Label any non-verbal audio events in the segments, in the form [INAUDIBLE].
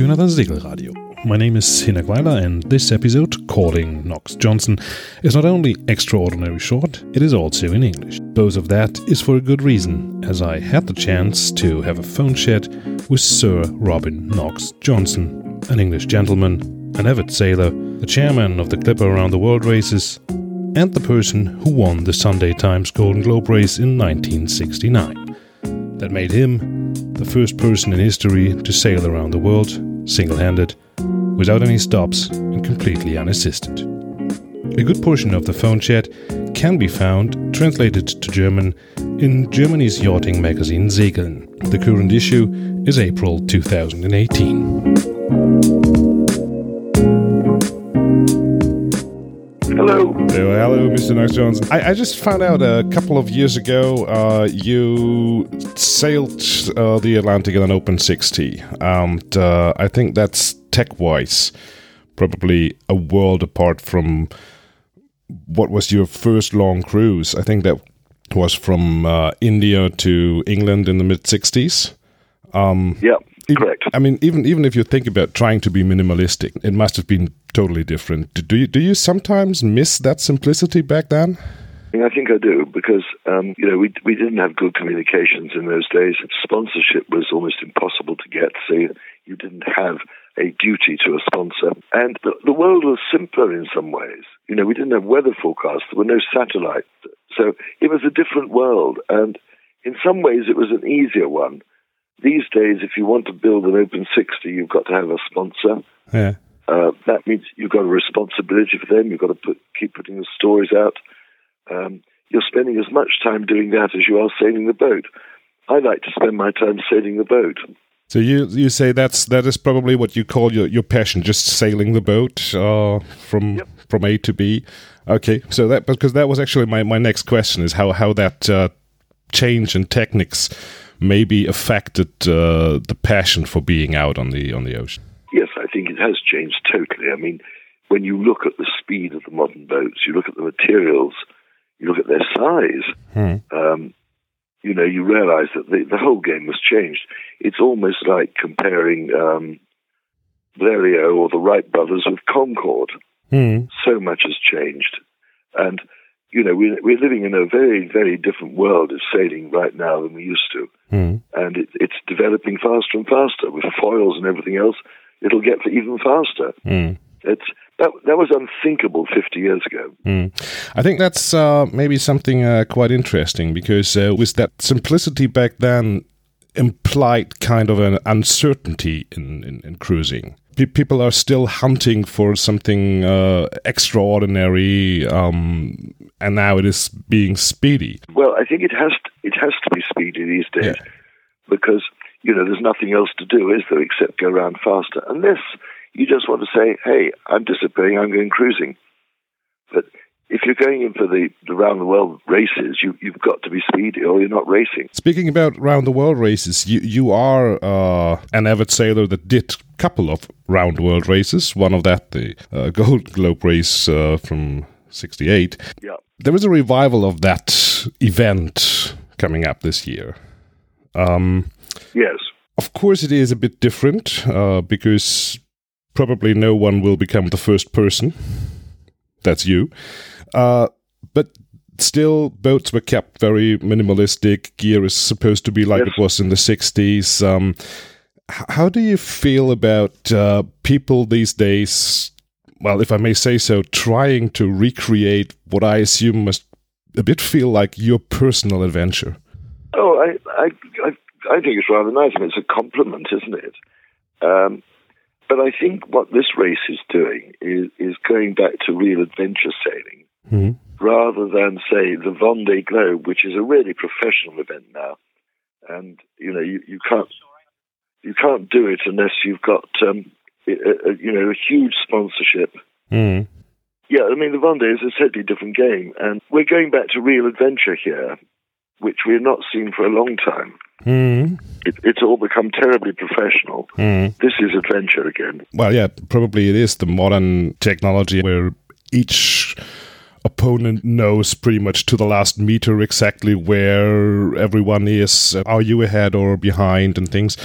to another Segelradio. My name is Hinnerk Weiler, and this episode, Calling Knox Johnston, is not only extraordinary short, it is also in English. Both of that is for a good reason, as I had the chance to have a phone chat with Sir Robin Knox Johnston, an English gentleman, an avid sailor, the chairman of the Clipper Around the World races, and the person who won the Sunday Times Golden Globe race in 1969. That made him the first person in history to sail around the world, single handed, without any stops, and completely unassisted. A good portion of the phone chat can be found translated to German in Germany's yachting magazine Segeln. The current issue is April 2018. Hello. hello, Mr. Knox Jones. I, I, just found out a couple of years ago uh, you sailed uh, the Atlantic in an Open 60. And uh, I think that's tech wise probably a world apart from what was your first long cruise. I think that was from uh, India to England in the mid 60s. Um, yeah, correct. I mean, even even if you think about trying to be minimalistic, it must have been totally different. Do you do you sometimes miss that simplicity back then? I think I do because um, you know we we didn't have good communications in those days. Sponsorship was almost impossible to get, so you, you didn't have a duty to a sponsor. And the, the world was simpler in some ways. You know, we didn't have weather forecasts. There were no satellites, so it was a different world. And in some ways, it was an easier one. These days, if you want to build an Open 60, you've got to have a sponsor. Yeah. Uh, that means you've got a responsibility for them. You've got to put, keep putting the stories out. Um, you're spending as much time doing that as you are sailing the boat. I like to spend my time sailing the boat. So you you say that's that is probably what you call your, your passion, just sailing the boat uh, from yep. from A to B. Okay, so that because that was actually my, my next question is how how that uh, change in techniques maybe affected uh, the passion for being out on the on the ocean Yes, I think it has changed totally. I mean, when you look at the speed of the modern boats, you look at the materials, you look at their size, hmm. um, you know, you realize that the, the whole game has changed. It's almost like comparing um, Blériot or the Wright brothers with Concorde. Hmm. So much has changed. And, you know, we're, we're living in a very, very different world of sailing right now than we used to. Hmm. And it, it's developing faster and faster with foils and everything else it'll get even faster. Mm. It's that that was unthinkable 50 years ago. Mm. I think that's uh, maybe something uh, quite interesting because uh, with that simplicity back then implied kind of an uncertainty in, in, in cruising. People are still hunting for something uh, extraordinary, um, and now it is being speedy. Well, I think it has to, it has to be speedy these days yeah. because you know, there's nothing else to do, is there, except go around faster. Unless you just want to say, hey, I'm disappearing, I'm going cruising. But if you're going in for the, the round the world races, you, you've got to be speedy or you're not racing. Speaking about round the world races, you, you are uh, an avid sailor that did a couple of round the world races. One of that, the uh, [LAUGHS] Gold Globe race uh, from 68. Yeah. There is a revival of that event coming up this year. Um, Yes. Of course, it is a bit different uh, because probably no one will become the first person. That's you. Uh, but still, boats were kept very minimalistic. Gear is supposed to be like yes. it was in the 60s. Um, how do you feel about uh, people these days? Well, if I may say so, trying to recreate what I assume must a bit feel like your personal adventure. Oh, I, I, I I think it's rather nice. Mean, it's a compliment, isn't it? Um, but I think what this race is doing is, is going back to real adventure sailing mm-hmm. rather than, say, the Vendée Globe, which is a really professional event now. And, you know, you, you can't you can't do it unless you've got, um, a, a, you know, a huge sponsorship. Mm. Yeah, I mean, the Vendée is a totally different game. And we're going back to real adventure here, which we have not seen for a long time. Mm. It, it's all become terribly professional. Mm. This is adventure again. Well, yeah, probably it is the modern technology where each opponent knows pretty much to the last meter exactly where everyone is. Are you ahead or behind and things?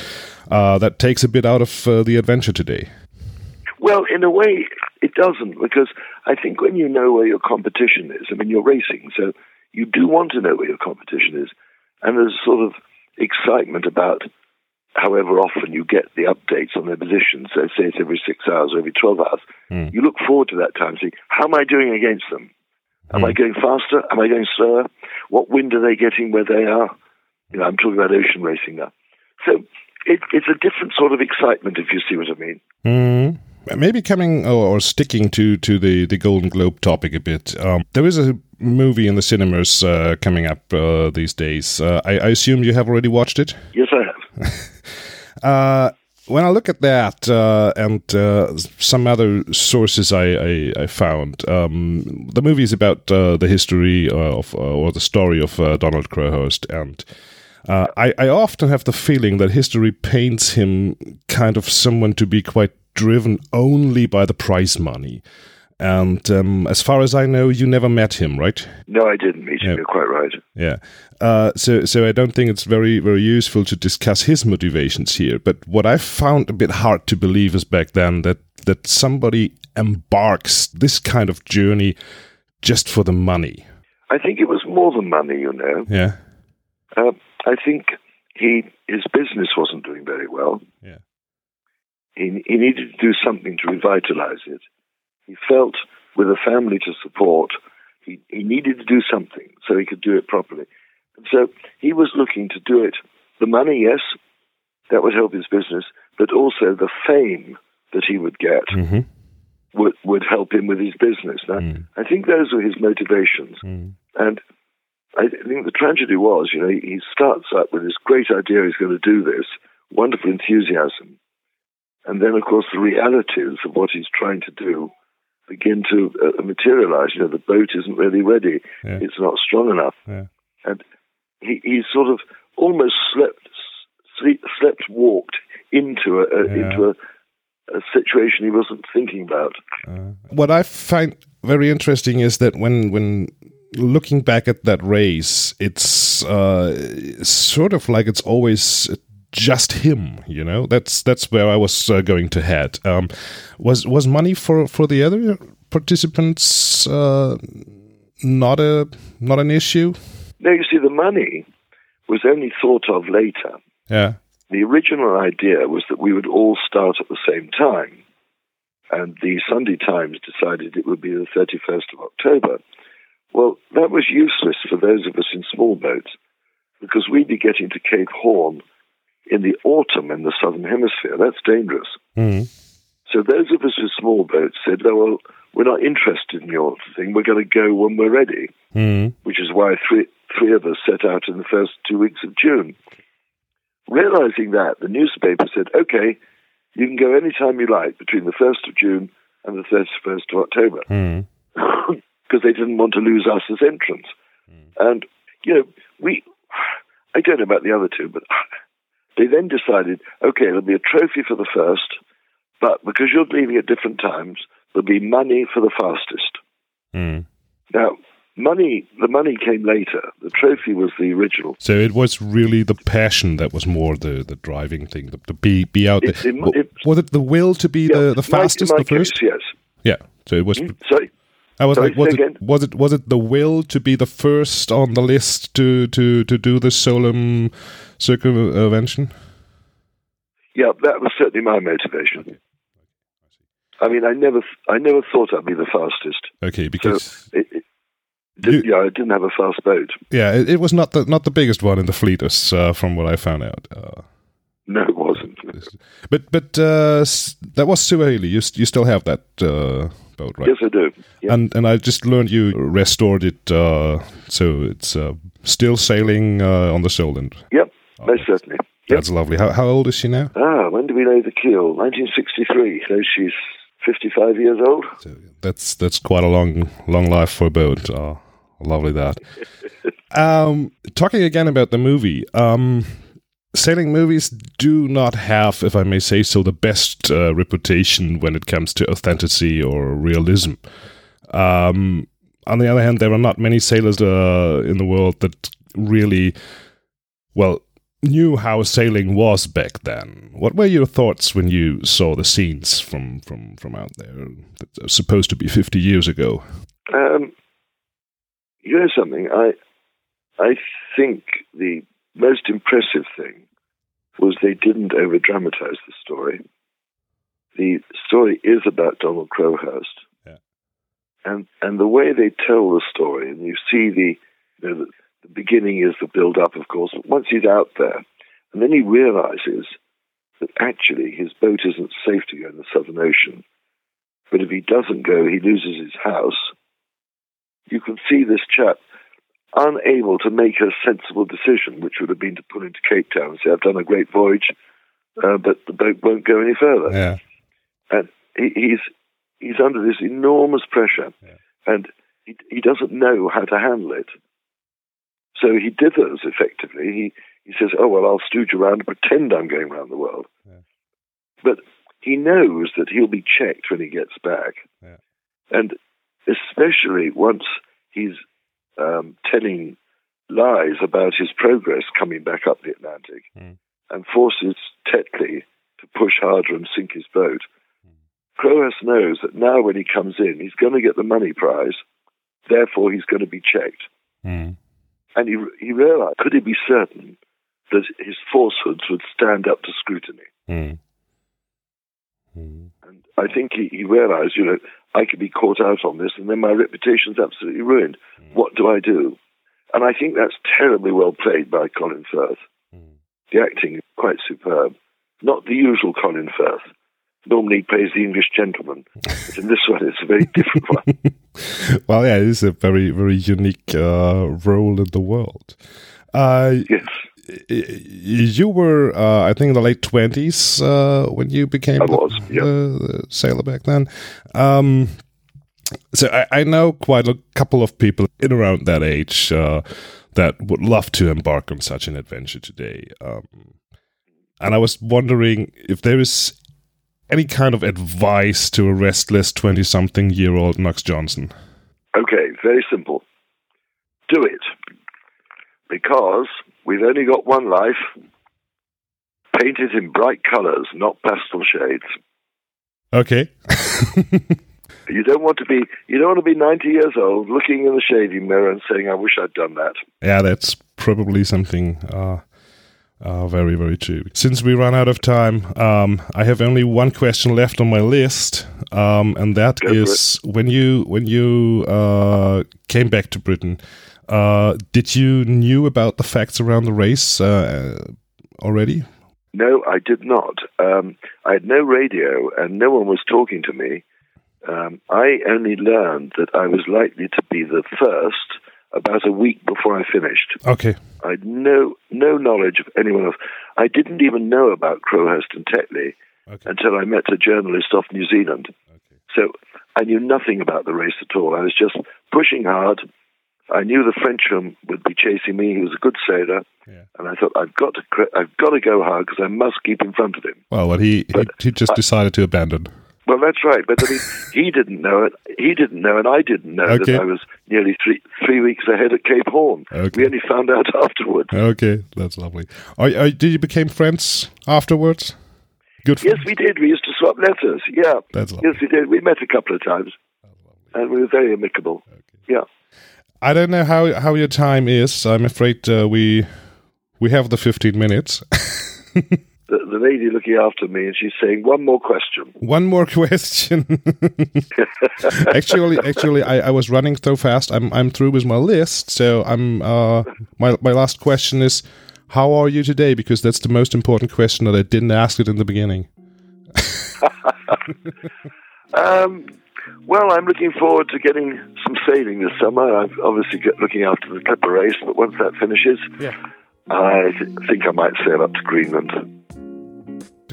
uh, that takes a bit out of uh, the adventure today. Well, in a way, it doesn't because I think when you know where your competition is, I mean, you're racing, so you do want to know where your competition is, and there's sort of excitement about however often you get the updates on their positions. So say it's every six hours or every 12 hours. Mm. You look forward to that time, see, how am I doing against them? Am mm. I going faster? Am I going slower? What wind are they getting where they are? You know, I'm talking about ocean racing now. So it, it's a different sort of excitement, if you see what I mean. Mm. Maybe coming or, sticking to, to the, the Golden Globe topic a bit. Um, there is a movie in the cinemas uh, coming up uh, these days. Uh, I, I, assume you have already watched it. Yes, I have. [LAUGHS] Uh, when I look at that uh, and uh, some other sources I, I, I found, um, the movie is about the history of or the story of Donald Crowhurst and. I, I often have the feeling that history paints him kind of someone to be quite driven only by the prize money. And um, as far as I know, you never met him, right? No, I didn't meet him. Yeah. You're quite right. Yeah. Uh, so, so I don't think it's very, very useful to discuss his motivations here. But what I found a bit hard to believe is back then that that somebody embarks this kind of journey just for the money. I think it was more than money, you know. Yeah. Uh, I think he his business wasn't doing very well. Yeah. He, he needed to do something to revitalize it. He felt with a family to support, he, he needed to do something so he could do it properly. And so he was looking to do it. The money, yes, that would help his business, but also the fame that he would get mm-hmm. would, would help him with his business. Now, mm. I think those were his motivations. Mm. And I think the tragedy was, you know, he starts up with this great idea he's going to do this, wonderful enthusiasm. And then, of course, the realities of what he's trying to do begin to uh, materialize. You know, the boat isn't really ready; yeah. it's not strong enough, yeah. and he, he sort of almost slept, sleep, slept, walked into a, a yeah. into a, a, situation he wasn't thinking about. Uh, what I find very interesting is that when when looking back at that race, it's uh, sort of like it's always just him. You know, that's that's where I was uh, going to head. Um, was was money for for the other participants uh, not a not an issue? No, you see, the money was only thought of later. Yeah. The original idea was that we would all start at the same time, and the Sunday Times decided it would be the 31st of October. Well, that was useless for those of us in small boats because we'd be getting to Cape Horn in the autumn in the southern hemisphere. That's dangerous. Mm. So those of us with small boats said, "Oh well, we're not interested in your thing. We're going to go when we're ready." Mm. Which is why three three of us set out in the first two weeks of June. Realizing that, the newspaper said, "Okay, you can go any time you like between the first of June and the thirty first of October," [LAUGHS] because mm. they didn't want to lose us as entrants. Hmm. And you know, we. I don't know about the other two, but they then decided, okay, there'll be a trophy for the first, but because you're leaving at different times, there'll be money for the fastest. Mm. Now, money, the money came later. The trophy was the original. So it was really the passion that was more the, the driving thing, the, to be be out it, there. It, it, was it the will to be yeah, the, the fastest, my, my the first? Case, yes. Yeah. So it was. Mm, sorry. I was Sorry, like, was it, was it was it the will to be the first on the list to to to do the solemn circumvention? Yeah, that was certainly my motivation. I mean, I never, I never thought I'd be the fastest. Okay, because so it, it you, yeah, I didn't have a fast boat. Yeah, it, it, was not the not the biggest one in the fleet, as uh, from what I found out. Uh, no, it wasn't. But but uh, that was Suhaili. You you still have that uh, boat, right? Yes, I do. Yep. And and I just learned you restored it, uh, so it's uh, still sailing on the Solent. Yep, most certainly. That's lovely. How, how old is she now? Ah, when did we lay the keel? 1963. So she's 55 years old. So that's that's quite a long long life for a boat. Oh, lovely that. [LAUGHS] um, talking again about the movie. Um, sailing movies do not have, if I may say so, the best uh, reputation when it comes to authenticity or realism. Um, on the other hand, there are not many sailors uh, in the world that really, well, knew how sailing was back then, what were your thoughts when you saw the scenes from from from out there that are supposed to be fifty years ago? Um, you know something? I I think the most impressive thing was they didn't over dramatize the story. The story is about Donald Crowhurst. Yeah. And and the way they tell the story, and you see the you know, the, the beginning is the build up, of course, but once he's out there, and then he realizes that actually his boat isn't safe to go in the Southern Ocean. But if he doesn't go, he loses his house. You can see this chap unable to make a sensible decision, which would have been to pull into Cape Town and say, I've done a great voyage, uh, but the boat won't go any further. Yeah. And he, he's he's under this enormous pressure, Yeah. and he, he doesn't know how to handle it. So he dithers effectively. He he says, "Oh well, I'll stooge around and pretend I'm going around the world," Yeah. but he knows that he'll be checked when he gets back, Yeah. and especially once he's um, telling lies about his progress coming back up the Atlantic, Mm. and forces Tetley to push harder and sink his boat. Crowhurst knows that now when he comes in, he's going to get the money prize. Therefore, he's going to be checked. Mm. And he, he realized, could he be certain that his falsehoods would stand up to scrutiny? Mm. Mm. And I think he, he realized, you know, I could be caught out on this and then my reputation's absolutely ruined. What do I do? And I think that's terribly well played by Colin Firth. Mm. The acting is quite superb. Not the usual Colin Firth. Normally he plays the English gentleman. But in this one, it's a very different one. [LAUGHS] well, yeah, it is a very, very unique uh, role in the world. Uh, Yes. You were, uh, I think, in the late twenties uh, when you became I was, the, the sailor back then. Um, so I, I know quite a couple of people in around that age uh, that would love to embark on such an adventure today. Um, and I was wondering if there is any kind of advice to a restless twenty-something-year-old Knox Johnston. Okay, very simple. Do it. Because we've only got one life. Paint it in bright colors, not pastel shades. Okay. [LAUGHS] You don't want to be you don't want to be 90 years old looking in the shaving mirror and saying I wish I'd done that. Yeah, that's probably something uh, uh, very, very true. Since we run out of time, um, I have only one question left on my list, um, and that Go is when you when you uh, came back to Britain, uh, did you knew about the facts around the race uh, already? No, I did not. Um, I had no radio and no one was talking to me. Um, I only learned that I was likely to be the first about a week before I finished. Okay. I had no no knowledge of anyone else. I didn't even know about Crowhurst and Tetley Okay. until I met a journalist off New Zealand. Okay. So I knew nothing about the race at all. I was just pushing hard. I knew the Frenchman would be chasing me. He was a good sailor, Yeah. and I thought I've got to I've got to go hard because I must keep in front of him. Well, but he he, But he just decided to abandon. Well, that's right. But I mean, he didn't know it. He didn't know, and I didn't know Okay. that I was nearly three three weeks ahead at Cape Horn. Okay. We only found out [LAUGHS] afterwards. Okay, that's lovely. Are, are, did you become friends afterwards? Good. Yes, we did. We used to swap letters. Yeah. That's lovely. Yes, we did. We met a couple of times, and we were very amicable. Yeah. I don't know how how your time is. I'm afraid uh, we we have the 15 minutes. [LAUGHS] The, the lady looking after me, and she's saying, "One more question." One more [LAUGHS] question. [LAUGHS] actually, actually, I, I was running so fast. I'm I'm through with my list. So I'm uh my my last question is, how are you today? Because that's the most important question that I didn't ask it in the beginning. Um, well, I'm looking forward to getting some sailing this summer. I'm obviously get, looking after the Clipper race, but once that finishes, Yeah. I th- think I might sail up to Greenland.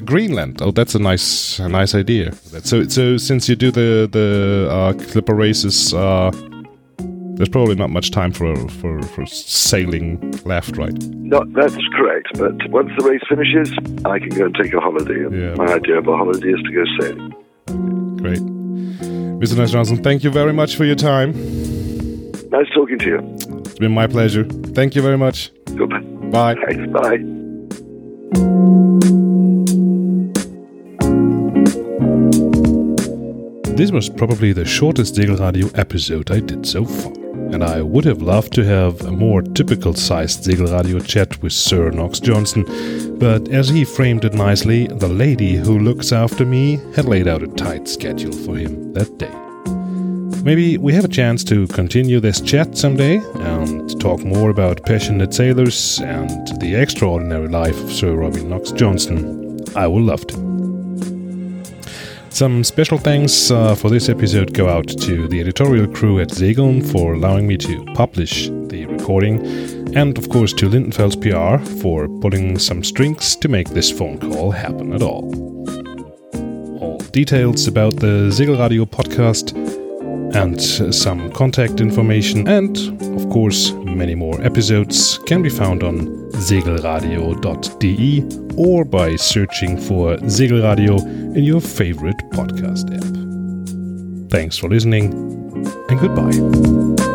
Greenland. Oh, that's a nice, a nice idea. So, so since you do the the uh, clipper races, uh, there's probably not much time for for for sailing left, right? No, that's correct, but once the race finishes, I can go and take a holiday. And Yeah. My idea of a holiday is to go sailing. Great, Mr. Nice Johnston. Thank you very much for your time. Nice talking to you. It's been my pleasure. Thank you very much. Goodbye. Bye. Thanks. Bye. This was probably the shortest Segelradio episode I did so far, and I would have loved to have a more typical sized Segelradio chat with Sir Knox Johnston, but as he framed it nicely, the lady who looks after me had laid out a tight schedule for him that day. Maybe we have a chance to continue this chat someday and talk more about passionate sailors and the extraordinary life of Sir Robin Knox Johnston. I would love to. Some special thanks uh, for this episode go out to the editorial crew at Segeln for allowing me to publish the recording, and of course to Lindenfels PR for pulling some strings to make this phone call happen at all. All details about the Segelradio podcast and some contact information, and course many more episodes can be found on segelradio.de or by searching for Segelradio in your favorite podcast app. Thanks for listening and goodbye.